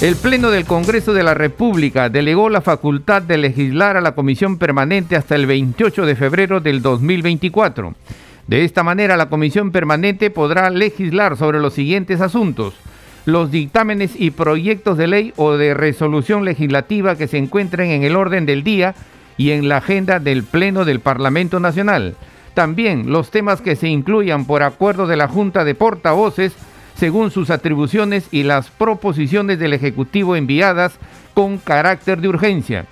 El Pleno del Congreso de la República delegó la facultad de legislar a la Comisión Permanente hasta el 28 de febrero del 2024. De esta manera, la Comisión Permanente podrá legislar sobre los siguientes asuntos. Los dictámenes y proyectos de ley o de resolución legislativa que se encuentren en el orden del día y en la agenda del Pleno del Parlamento Nacional. También los temas que se incluyan por acuerdo de la Junta de Portavoces según sus atribuciones y las proposiciones del Ejecutivo enviadas con carácter de urgencia.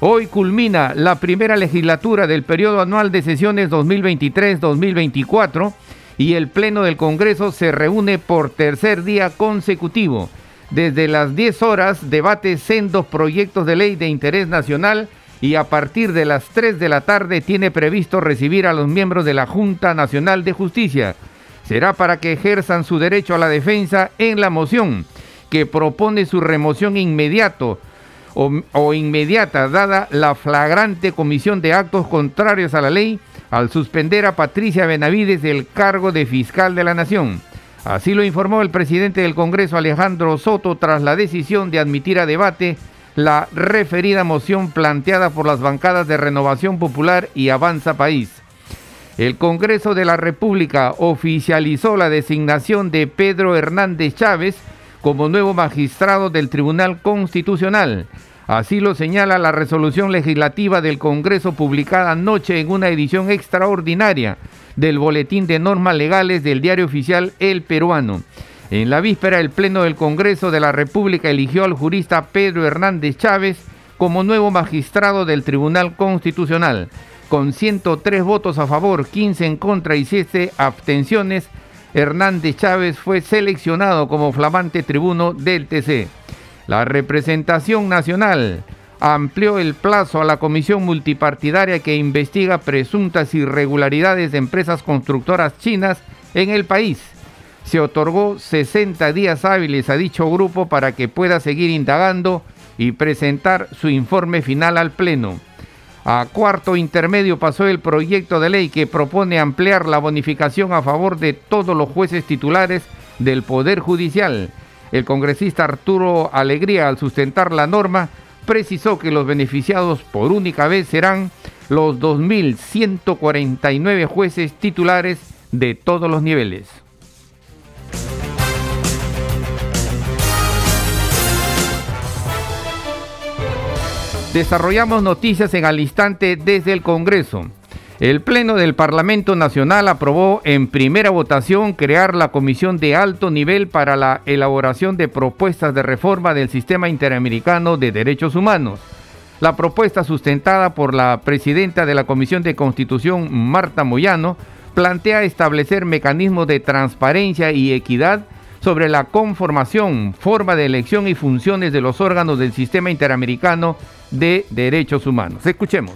Hoy culmina la primera legislatura del periodo anual de sesiones 2023-2024 y el Pleno del Congreso se reúne por tercer día consecutivo. Desde las 10 horas debate sendos proyectos de ley de interés nacional y a partir de las 3 de la tarde tiene previsto recibir a los miembros de la Junta Nacional de Justicia será para que ejerzan su derecho a la defensa en la moción que propone su remoción inmediato o, inmediata dada la flagrante comisión de actos contrarios a la ley al suspender a Patricia Benavides del cargo de fiscal de la Nación. Así lo informó el presidente del Congreso Alejandro Soto tras la decisión de admitir a debate la referida moción planteada por las bancadas de Renovación Popular y Avanza País. El Congreso de la República oficializó la designación de Pedro Hernández Chávez como nuevo magistrado del Tribunal Constitucional. Así lo señala la resolución legislativa del Congreso publicada anoche en una edición extraordinaria del Boletín de Normas Legales del diario oficial El Peruano. En la víspera, el Pleno del Congreso de la República eligió al jurista Pedro Hernández Chávez como nuevo magistrado del Tribunal Constitucional con 103 votos a favor, 15 en contra y 7 abstenciones, Hernández Chávez fue seleccionado como flamante tribuno del TC. La representación nacional amplió el plazo a la comisión multipartidaria que investiga presuntas irregularidades de empresas constructoras chinas en el país. Se otorgó 60 días hábiles a dicho grupo para que pueda seguir indagando y presentar su informe final al Pleno. A cuarto intermedio pasó el proyecto de ley que propone ampliar la bonificación a favor de todos los jueces titulares del Poder Judicial. El congresista Arturo Alegría, al sustentar la norma, precisó que los beneficiados por única vez serán los 2.149 jueces titulares de todos los niveles. Desarrollamos noticias en al instante desde el Congreso. El Pleno del Parlamento Nacional aprobó en primera votación crear la Comisión de Alto Nivel para la elaboración de propuestas de reforma del Sistema Interamericano de Derechos Humanos. La propuesta sustentada por la presidenta de la Comisión de Constitución, Marta Moyano, plantea establecer mecanismos de transparencia y equidad sobre la conformación, forma de elección y funciones de los órganos del Sistema Interamericano de Derechos Humanos. Escuchemos.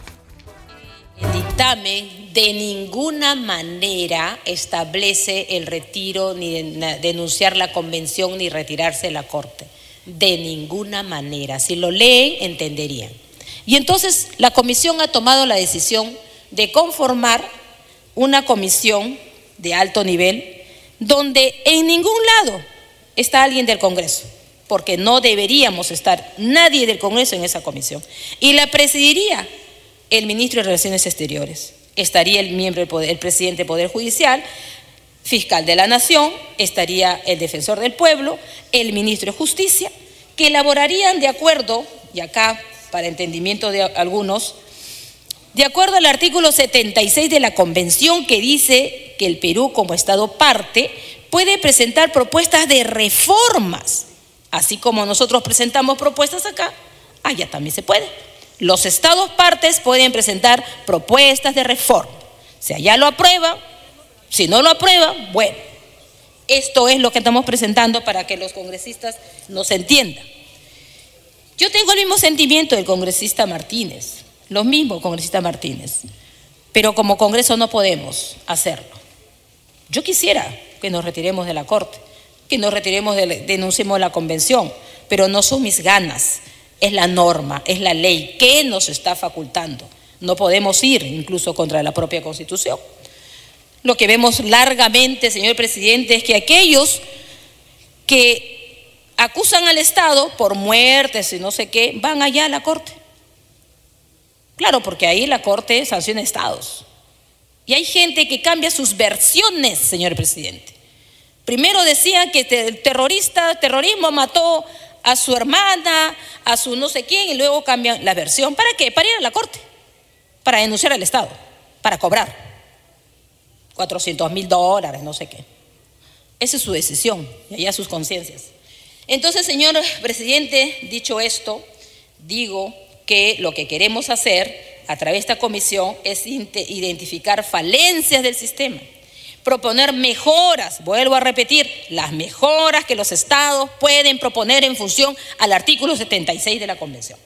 El dictamen de ninguna manera establece el retiro ni denunciar la convención ni retirarse de la Corte. De ninguna manera. Si lo leen, entenderían. Y entonces la comisión ha tomado la decisión de conformar una comisión de alto nivel donde en ningún lado está alguien del Congreso porque no deberíamos estar nadie del Congreso en esa comisión. Y la presidiría el ministro de Relaciones Exteriores. Estaría el miembro, el presidente del Poder Judicial, fiscal de la Nación, estaría el defensor del pueblo, el ministro de Justicia, que elaborarían de acuerdo, y acá para entendimiento de algunos, de acuerdo al artículo 76 de la Convención que dice que el Perú como Estado parte puede presentar propuestas de reformas Así como nosotros presentamos propuestas acá, allá también se puede. Los estados partes pueden presentar propuestas de reforma. Si allá lo aprueba, si no lo aprueba, bueno, esto es lo que estamos presentando para que los congresistas nos entiendan. Yo tengo el mismo sentimiento del congresista Martínez, lo mismo congresista Martínez. Pero como Congreso no podemos hacerlo. Yo quisiera que nos retiremos de la Corte, que nos retiremos, de, denunciemos la Convención, pero no son mis ganas, es la norma, es la ley que nos está facultando. No podemos ir incluso contra la propia Constitución. Lo que vemos largamente, señor presidente, es que aquellos que acusan al Estado por muertes y no sé qué, van allá a la Corte. Claro, porque ahí la Corte sanciona estados. Y hay gente que cambia sus versiones, señor presidente. Primero decían que el terrorista, terrorismo mató a su hermana, a su no sé quién, y luego cambian la versión. ¿Para qué? Para ir a la Corte, para denunciar al Estado, para cobrar. 400 mil dólares, no sé qué. Esa es su decisión y allá sus conciencias. Entonces, señor presidente, dicho esto, digo que lo que queremos hacer a través de esta comisión es identificar falencias del sistema, proponer mejoras, vuelvo a repetir, las mejoras que los estados pueden proponer en función al artículo 76 de la convención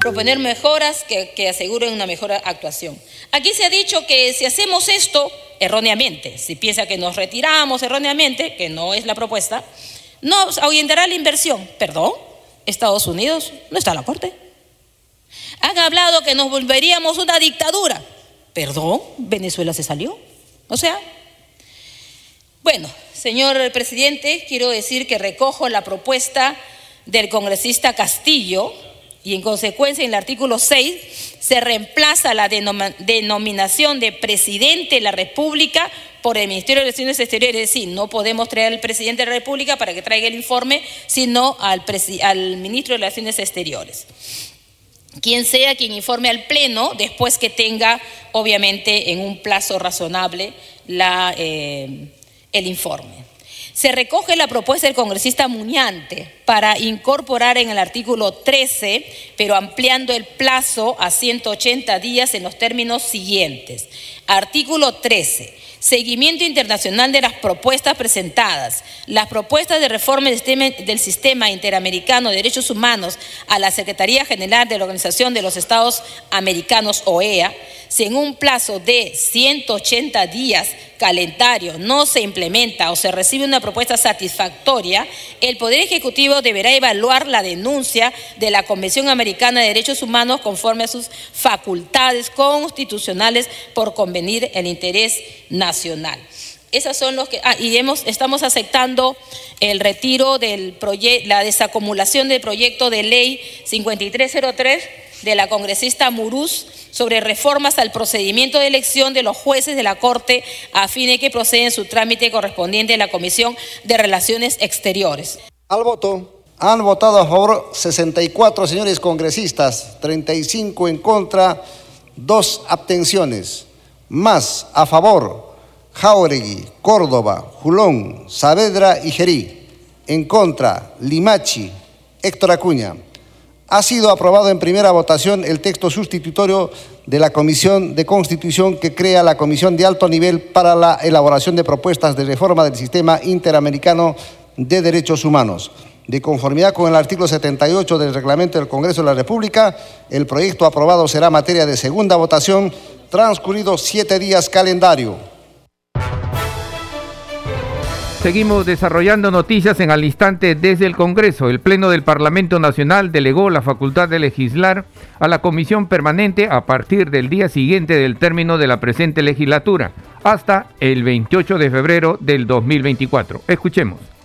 proponer mejoras que, aseguren una mejor actuación. Aquí se ha dicho que si hacemos esto erróneamente, si piensa que nos retiramos erróneamente, que no es la propuesta, nos ahuyentará la inversión. Perdón, Estados Unidos no está en la corte. Han hablado que nos volveríamos una dictadura. Perdón, Venezuela se salió. O sea, bueno, señor presidente, quiero decir que recojo la propuesta del congresista Castillo y en consecuencia en el artículo 6 se reemplaza la denominación de presidente de la República por el Ministerio de Relaciones Exteriores. Es decir, no podemos traer al presidente de la República para que traiga el informe, sino al, al ministro de Relaciones Exteriores. Quien sea quien informe al Pleno después que tenga, obviamente, en un plazo razonable eh, el informe se recoge la propuesta del congresista Muñante para incorporar en el artículo 13, pero ampliando el plazo a 180 días en los términos siguientes. Artículo 13 seguimiento internacional de las propuestas presentadas, las propuestas de reforma del sistema, interamericano de derechos humanos a la Secretaría General de la Organización de los Estados Americanos, OEA, en un plazo de 180 días calendario no se implementa o se recibe una propuesta satisfactoria, el Poder Ejecutivo deberá evaluar la denuncia de la Convención Americana de Derechos Humanos conforme a sus facultades constitucionales por convenir el interés nacional. Esas son los que ah, y hemos, estamos aceptando el retiro del proyecto, la desacumulación del proyecto de ley 5303 de la congresista Murús sobre reformas al procedimiento de elección de los jueces de la Corte a fin de que proceden su trámite correspondiente a la Comisión de Relaciones Exteriores. Al voto han votado a favor 64 señores congresistas, 35 en contra, dos abstenciones. Más a favor Jauregui, Córdoba, Julón, Saavedra y Gerí. En contra Limachi, Héctor Acuña. Ha sido aprobado en primera votación el texto sustitutorio de la Comisión de Constitución que crea la Comisión de Alto Nivel para la elaboración de propuestas de reforma del sistema interamericano de derechos humanos. De conformidad con el artículo 78 del reglamento del Congreso de la República, el proyecto aprobado será materia de segunda votación transcurridos siete días calendario. Seguimos desarrollando noticias en al instante desde el Congreso. El Pleno del Parlamento Nacional delegó la facultad de legislar a la Comisión Permanente a partir del día siguiente del término de la presente legislatura, hasta el 28 de febrero del 2024. Escuchemos.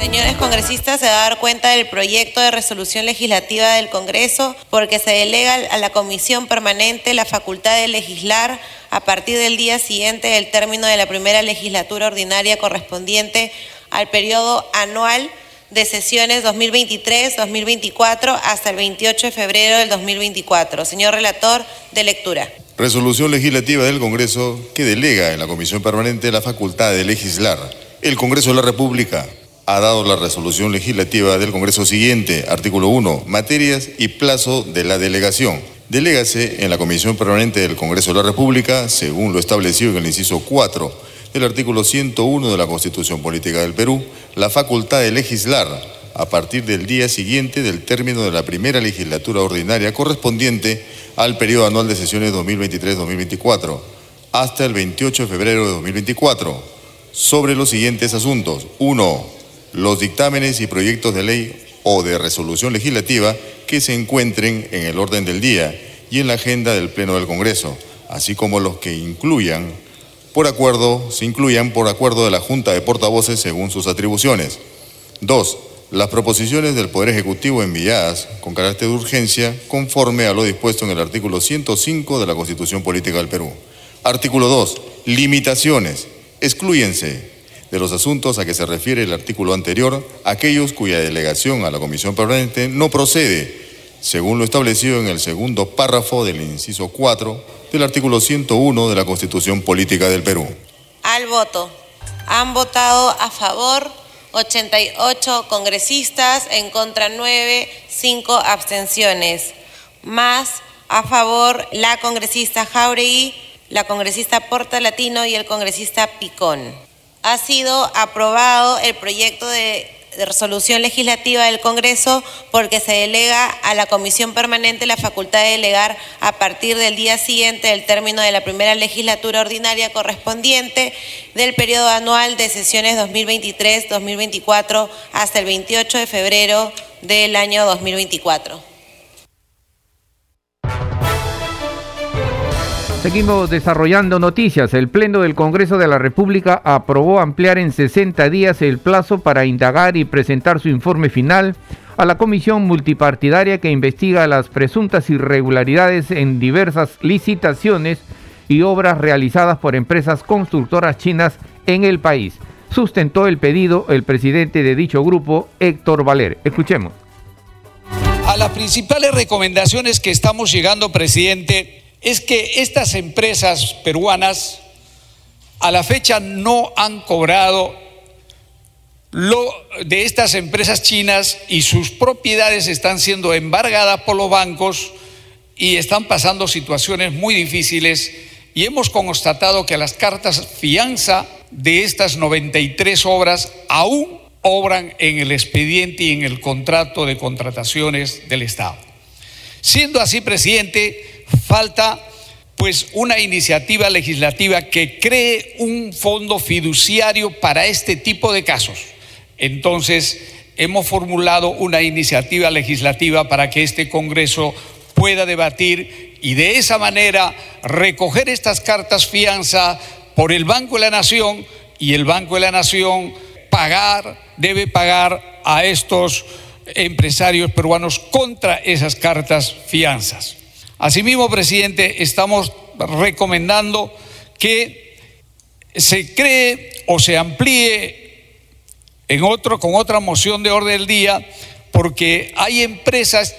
Señores congresistas, se va a dar cuenta del proyecto de resolución legislativa del Congreso porque se delega a la Comisión Permanente la facultad de legislar a partir del día siguiente del término de la primera legislatura ordinaria correspondiente al periodo anual de sesiones 2023-2024 hasta el 28 de febrero del 2024. Señor relator, de lectura. Resolución legislativa del Congreso que delega en la Comisión Permanente la facultad de legislar. El Congreso de la República ha dado la resolución legislativa del Congreso siguiente, artículo 1, materias y plazo de la delegación. Delégase en la Comisión Permanente del Congreso de la República, según lo establecido en el inciso 4 del artículo 101 de la Constitución Política del Perú, la facultad de legislar a partir del día siguiente del término de la primera legislatura ordinaria correspondiente al periodo anual de sesiones 2023-2024 hasta el 28 de febrero de 2024 sobre los siguientes asuntos. 1. Los dictámenes y proyectos de ley o de resolución legislativa que se encuentren en el orden del día y en la agenda del Pleno del Congreso, así como los que incluyan por acuerdo, se incluyan por acuerdo de la Junta de Portavoces según sus atribuciones. 2. Las proposiciones del Poder Ejecutivo enviadas con carácter de urgencia conforme a lo dispuesto en el artículo 105 de la Constitución Política del Perú. Artículo 2. Limitaciones. Exclúyense de los asuntos a que se refiere el artículo anterior aquellos cuya delegación a la Comisión Permanente no procede, según lo establecido en el segundo párrafo del inciso 4 del artículo 101 de la Constitución Política del Perú. Al voto. Han votado a favor 88 congresistas, en contra 9, 5 abstenciones. Más a favor la congresista Jauregui, la congresista Porta Latino y el congresista Picón ha sido aprobado el proyecto de, resolución legislativa del Congreso porque se delega a la Comisión Permanente la facultad de delegar a partir del día siguiente del término de la primera legislatura ordinaria correspondiente del periodo anual de sesiones 2023-2024 hasta el 28 de febrero del año 2024. Seguimos desarrollando noticias. El Pleno del Congreso de la República aprobó ampliar en 60 días el plazo para indagar y presentar su informe final a la comisión multipartidaria que investiga las presuntas irregularidades en diversas licitaciones y obras realizadas por empresas constructoras chinas en el país. Sustentó el pedido el presidente de dicho grupo, Héctor Valer. Escuchemos. A las principales recomendaciones que estamos llegando, presidente, es que estas empresas peruanas a la fecha no han cobrado lo de estas empresas chinas y sus propiedades están siendo embargadas por los bancos y están pasando situaciones muy difíciles y hemos constatado que las cartas fianza de estas 93 obras aún obran en el expediente y en el contrato de contrataciones del Estado. Siendo así, presidente, falta pues una iniciativa legislativa que cree un fondo fiduciario para este tipo de casos. Entonces, hemos formulado una iniciativa legislativa para que este Congreso pueda debatir y de esa manera recoger estas cartas fianza por el Banco de la Nación y el Banco de la Nación pagar, debe pagar a estos empresarios peruanos contra esas cartas fianzas. Asimismo, presidente, estamos recomendando que se cree o se amplíe en otro, con otra moción de orden del día, porque hay empresas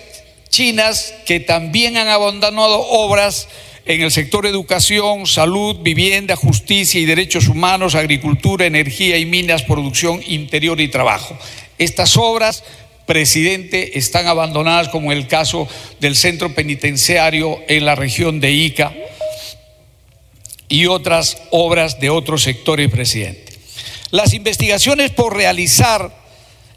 chinas que también han abandonado obras en el sector educación, salud, vivienda, justicia y derechos humanos, agricultura, energía y minas, producción interior y trabajo. Estas obras presidente están abandonadas, como el caso del centro penitenciario en la región de Ica y otras obras de otros sectores, presidente. Las investigaciones por realizar,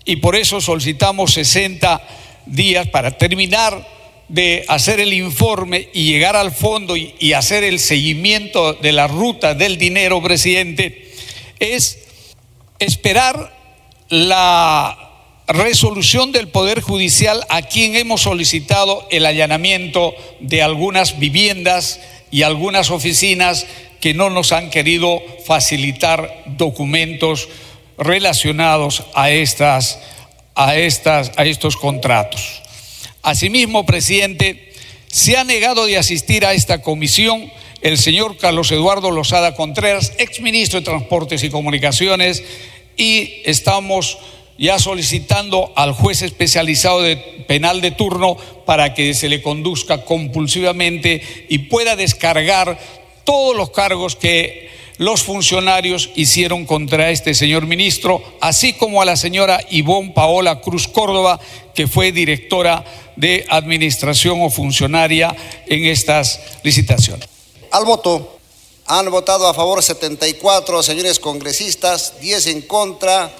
y por eso solicitamos 60 días para terminar de hacer el informe y llegar al fondo y, y hacer el seguimiento de la ruta del dinero, presidente, es esperar la resolución del Poder Judicial a quien hemos solicitado el allanamiento de algunas viviendas y algunas oficinas que no nos han querido facilitar documentos relacionados a, estas, a, estas, a estos contratos. Asimismo, presidente, se ha negado de asistir a esta comisión el señor Carlos Eduardo Lozada Contreras, exministro de Transportes y Comunicaciones, y estamos ya solicitando al juez especializado de penal de turno para que se le conduzca compulsivamente y pueda descargar todos los cargos que los funcionarios hicieron contra este señor ministro, así como a la señora Ivonne Paola Cruz Córdoba, que fue directora de administración o funcionaria en estas licitaciones. Al voto han votado a favor 74 señores congresistas, 10 en contra.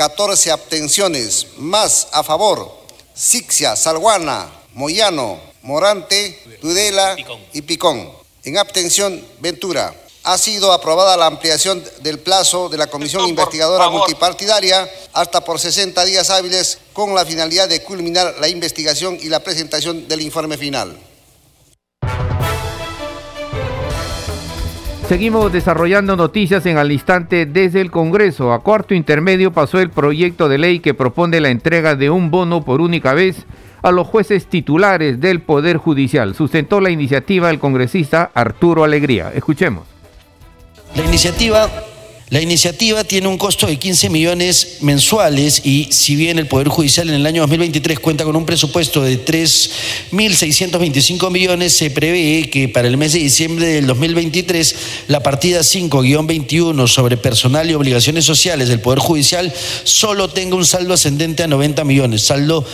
14 abstenciones, más a favor, Sixia, Salguana, Moyano, Morante, Tudela y Picón. En abstención, Ventura. Ha sido aprobada la ampliación del plazo de la Comisión Investigadora Multipartidaria hasta por 60 días hábiles con la finalidad de culminar la investigación y la presentación del informe final. Seguimos desarrollando noticias en al instante desde el Congreso. A cuarto intermedio pasó el proyecto de ley que propone la entrega de un bono por única vez a los jueces titulares del Poder Judicial. Sustentó la iniciativa el congresista Arturo Alegría. Escuchemos. La iniciativa la iniciativa tiene un costo de 15 millones mensuales y si bien el Poder Judicial en el año 2023 cuenta con un presupuesto de 3.625 millones, se prevé que para el mes de diciembre del 2023 la partida 5-21 sobre personal y obligaciones sociales del Poder Judicial solo tenga un saldo ascendente a 90 millones, saldo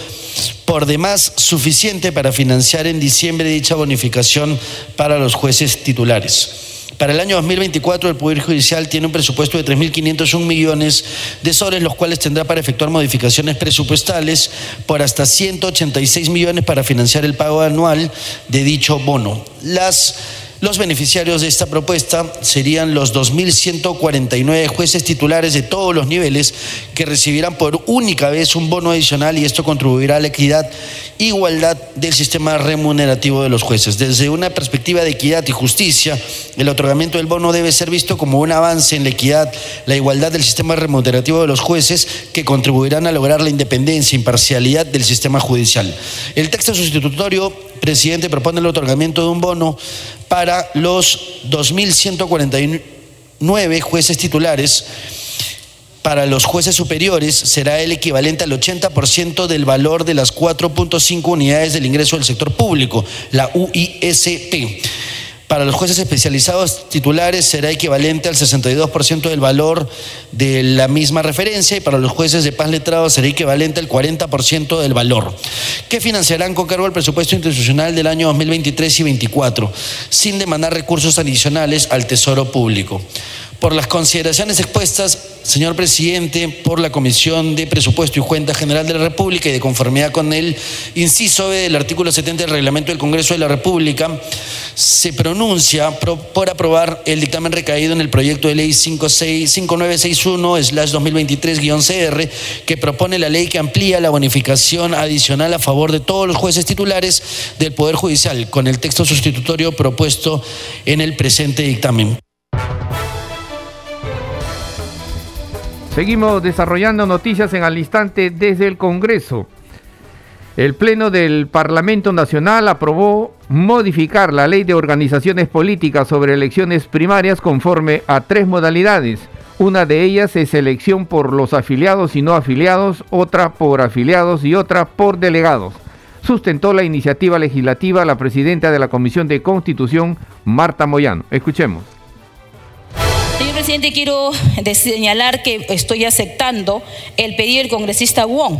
por demás suficiente para financiar en diciembre dicha bonificación para los jueces titulares. Para el año 2024 el Poder Judicial tiene un presupuesto de 3.501 millones de soles, los cuales tendrá para efectuar modificaciones presupuestales por hasta 186 millones para financiar el pago anual de dicho bono. Las los beneficiarios de esta propuesta serían los 2.149 jueces titulares de todos los niveles que recibirán por única vez un bono adicional y esto contribuirá a la equidad e igualdad del sistema remunerativo de los jueces. Desde una perspectiva de equidad y justicia, el otorgamiento del bono debe ser visto como un avance en la equidad, la igualdad del sistema remunerativo de los jueces que contribuirán a lograr la independencia e imparcialidad del sistema judicial. El texto sustitutorio, presidente, propone el otorgamiento de un bono para los 2.149 jueces titulares. Para los jueces superiores será el equivalente al 80% del valor de las 4.5 unidades del ingreso del sector público, la UISP. Para los jueces especializados titulares será equivalente al 62% del valor de la misma referencia y para los jueces de paz letrados será equivalente al 40% del valor, que financiarán con cargo al presupuesto institucional del año 2023 y 2024, sin demandar recursos adicionales al Tesoro Público. Por las consideraciones expuestas, señor presidente, por la Comisión de Presupuesto y Cuenta General de la República y de conformidad con el inciso B del artículo 70 del Reglamento del Congreso de la República, se pronuncia por aprobar el dictamen recaído en el proyecto de ley 5961-2023-CR, que propone la ley que amplía la bonificación adicional a favor de todos los jueces titulares del Poder Judicial, con el texto sustitutorio propuesto en el presente dictamen. Seguimos desarrollando noticias en al instante desde el Congreso. El Pleno del Parlamento Nacional aprobó modificar la ley de organizaciones políticas sobre elecciones primarias conforme a tres modalidades. Una de ellas es elección por los afiliados y no afiliados, otra por afiliados y otra por delegados. Sustentó la iniciativa legislativa la presidenta de la Comisión de Constitución, Marta Moyano. Escuchemos presidente, quiero señalar que estoy aceptando el pedido del congresista Wong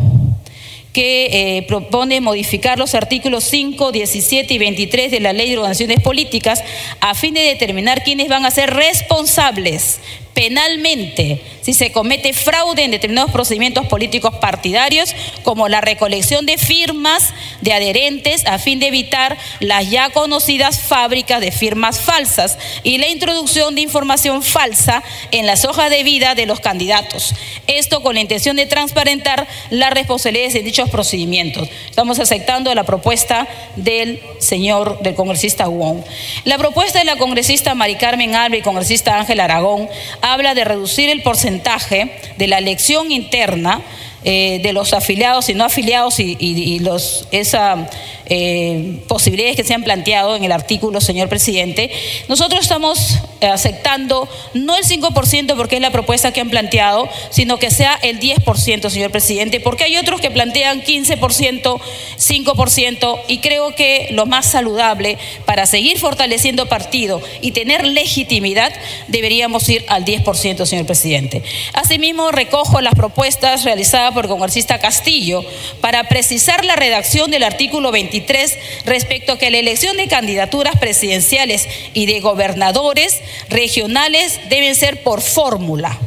que eh, propone modificar los artículos 5, 17 y 23 de la Ley de Organizaciones Políticas a fin de determinar quiénes van a ser responsables penalmente si se comete fraude en determinados procedimientos políticos partidarios, como la recolección de firmas de adherentes a fin de evitar las ya conocidas fábricas de firmas falsas y la introducción de información falsa en las hojas de vida de los candidatos. Esto con la intención de transparentar las responsabilidades de dichos procedimientos. Estamos aceptando la propuesta del señor, del congresista Wong. La propuesta de la congresista Mari Carmen Alba y congresista Ángel Aragón habla de reducir el porcentaje de la elección interna eh, de los afiliados y no afiliados y, los, esa eh, posibilidades que se han planteado en el artículo, señor presidente, nosotros estamos aceptando no el 5% porque es la propuesta que han planteado, sino que sea el 10%, señor presidente, porque hay otros que plantean 15%, 5%, y creo que lo más saludable para seguir fortaleciendo partido y tener legitimidad, deberíamos ir al 10%, señor presidente. Asimismo, recojo las propuestas realizadas por el congresista Castillo para precisar la redacción del artículo 23 respecto a que la elección de candidaturas presidenciales y de gobernadores regionales deben ser por fórmula.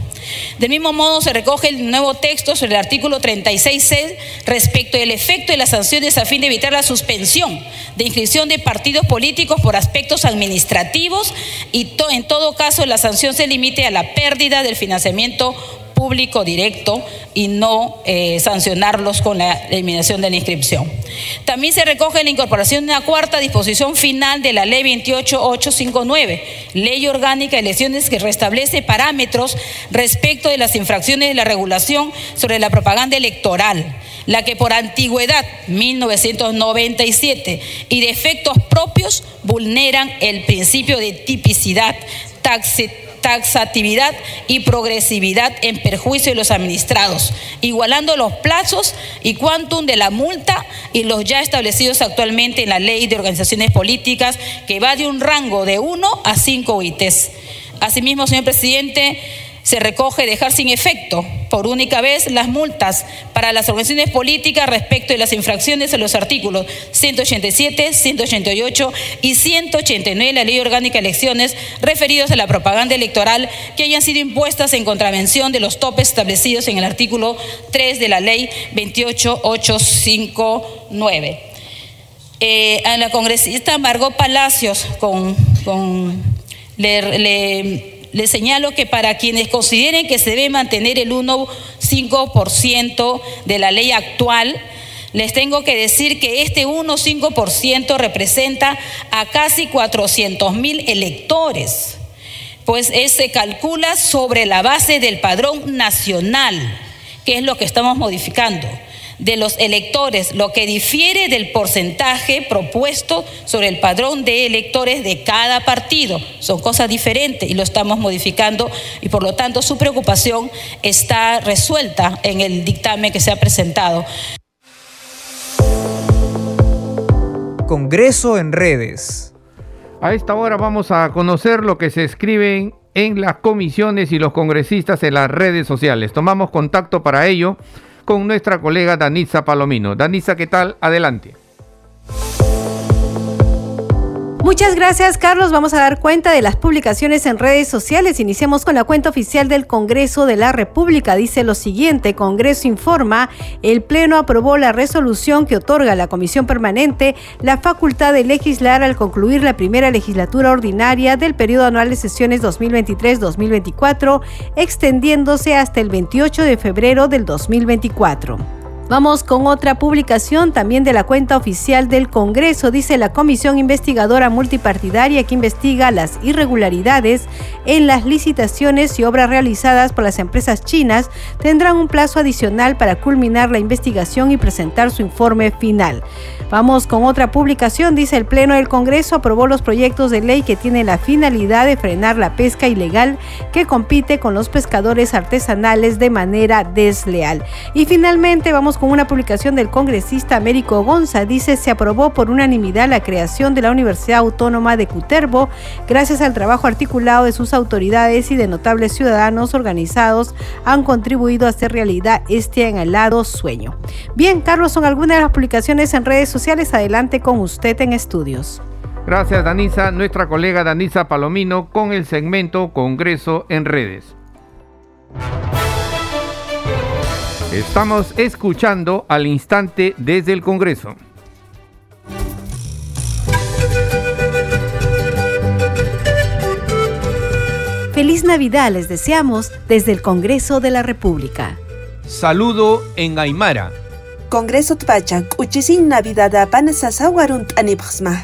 Del mismo modo, se recoge el nuevo texto sobre el artículo 36C respecto del efecto de las sanciones a fin de evitar la suspensión de inscripción de partidos políticos por aspectos administrativos y en todo caso la sanción se limite a la pérdida del financiamiento público directo y no eh, sancionarlos con la eliminación de la inscripción. También se recoge la incorporación de una cuarta disposición final de la Ley 28859, Ley Orgánica de Elecciones que restablece parámetros respecto de las infracciones de la regulación sobre la propaganda electoral, la que por antigüedad, 1997, y de efectos propios vulneran el principio de tipicidad, taxatividad y progresividad en perjuicio de los administrados, igualando los plazos y quantum de la multa y los ya establecidos actualmente en la ley de organizaciones políticas, que va de un rango de 1 a 5 ITs. Asimismo, señor presidente, se recoge dejar sin efecto por única vez las multas para las organizaciones políticas respecto de las infracciones a los artículos 187, 188 y 189 de la Ley Orgánica de Elecciones referidos a la propaganda electoral que hayan sido impuestas en contravención de los topes establecidos en el artículo 3 de la Ley 28859. Eh, a la congresista Margot Palacios con, le les señalo que para quienes consideren que se debe mantener el 1,5% de la ley actual, les tengo que decir que este 1,5% representa a casi 400 mil electores, pues se calcula sobre la base del padrón nacional, que es lo que estamos modificando de los electores, lo que difiere del porcentaje propuesto sobre el padrón de electores de cada partido. Son cosas diferentes y lo estamos modificando y por lo tanto su preocupación está resuelta en el dictamen que se ha presentado. Congreso en redes. A esta hora vamos a conocer lo que se escriben en las comisiones y los congresistas en las redes sociales. Tomamos contacto para ello con nuestra colega Danisa Palomino. Danisa, ¿qué tal? Adelante. Muchas gracias, Carlos. Vamos a dar cuenta de las publicaciones en redes sociales. Iniciamos con la cuenta oficial del Congreso de la República. Dice lo siguiente, Congreso informa, el Pleno aprobó la resolución que otorga a la Comisión Permanente la facultad de legislar al concluir la primera legislatura ordinaria del periodo anual de sesiones 2023-2024, extendiéndose hasta el 28 de febrero del 2024. Vamos con otra publicación también de la cuenta oficial del Congreso. Dice la Comisión Investigadora Multipartidaria que investiga las irregularidades en las licitaciones y obras realizadas por las empresas chinas tendrán un plazo adicional para culminar la investigación y presentar su informe final. Vamos con otra publicación. Dice el Pleno del Congreso aprobó los proyectos de ley que tienen la finalidad de frenar la pesca ilegal que compite con los pescadores artesanales de manera desleal. Y finalmente vamos con una publicación del congresista Américo Gonza. Dice, se aprobó por unanimidad la creación de la Universidad Autónoma de Cuterbo, gracias al trabajo articulado de sus autoridades y de notables ciudadanos organizados, han contribuido a hacer realidad este anhelado sueño. Bien, Carlos, son algunas de las publicaciones en redes sociales. Adelante con usted en estudios. Gracias, Danisa. Nuestra colega Danisa Palomino con el segmento Congreso en redes. Estamos escuchando al instante desde el Congreso. Feliz Navidad les deseamos desde el Congreso de la República. Saludo en Aymara. Congreso Tpachak, Uchisin Navidad Sasawarunt Anipxma.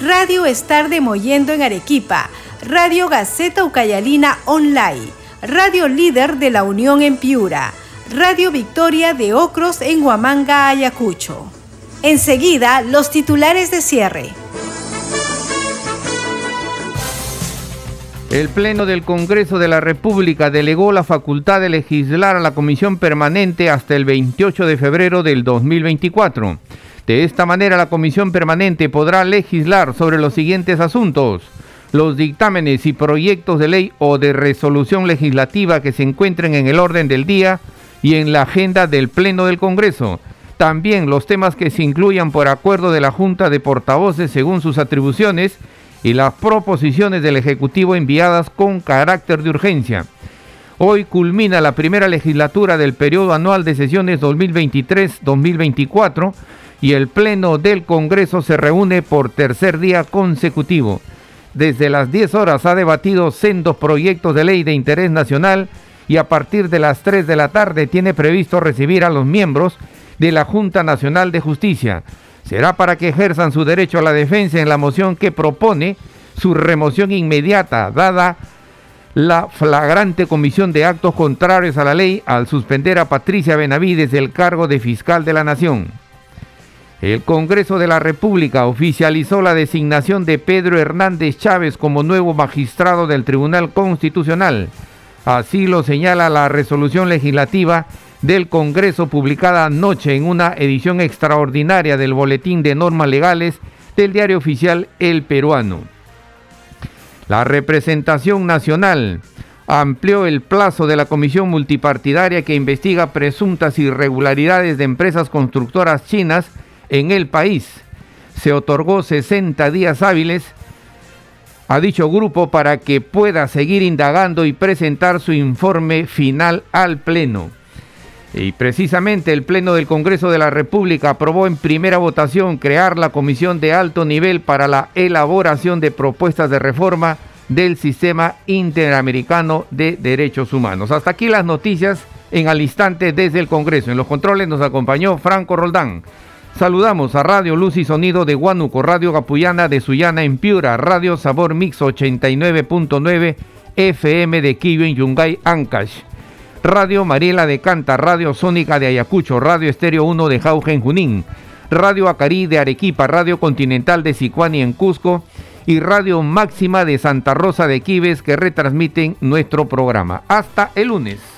Radio Estar de Mollendo en Arequipa, Radio Gaceta Ucayalina Online, Radio Líder de la Unión en Piura, Radio Victoria de Ocros en Huamanga, Ayacucho. Enseguida, los titulares de cierre. El Pleno del Congreso de la República delegó la facultad de legislar a la Comisión Permanente hasta el 28 de febrero del 2024. De esta manera, la Comisión Permanente podrá legislar sobre los siguientes asuntos. Los dictámenes y proyectos de ley o de resolución legislativa que se encuentren en el orden del día y en la agenda del Pleno del Congreso. También los temas que se incluyan por acuerdo de la Junta de Portavoces según sus atribuciones y las proposiciones del Ejecutivo enviadas con carácter de urgencia. Hoy culmina la primera legislatura del periodo anual de sesiones 2023-2024 y el Pleno del Congreso se reúne por tercer día consecutivo. Desde las 10 horas ha debatido sendos proyectos de ley de interés nacional y a partir de las 3 de la tarde tiene previsto recibir a los miembros de la Junta Nacional de Justicia será para que ejerzan su derecho a la defensa en la moción que propone su remoción inmediata, dada la flagrante comisión de actos contrarios a la ley al suspender a Patricia Benavides del cargo de fiscal de la Nación. El Congreso de la República oficializó la designación de Pedro Hernández Chávez como nuevo magistrado del Tribunal Constitucional. Así lo señala la resolución legislativa del Congreso publicada anoche en una edición extraordinaria del Boletín de Normas Legales del diario oficial El Peruano. La representación nacional amplió el plazo de la comisión multipartidaria que investiga presuntas irregularidades de empresas constructoras chinas en el país. Se otorgó 60 días hábiles a dicho grupo para que pueda seguir indagando y presentar su informe final al Pleno. Y precisamente el Pleno del Congreso de la República aprobó en primera votación crear la Comisión de Alto Nivel para la elaboración de propuestas de reforma del Sistema Interamericano de Derechos Humanos. Hasta aquí las noticias en al instante desde el Congreso. En los controles nos acompañó Franco Roldán. Saludamos a Radio Luz y Sonido de Huánuco, Radio Gapuyana de Sullana en Piura, Radio Sabor Mix 89.9 FM de Quillo en Yungay, Ancash. Radio Mariela de Canta, Radio Sónica de Ayacucho, Radio Estéreo 1 de Jauja Junín, Radio Acarí de Arequipa, Radio Continental de Sicuani en Cusco y Radio Máxima de Santa Rosa de Quives que retransmiten nuestro programa. Hasta el lunes.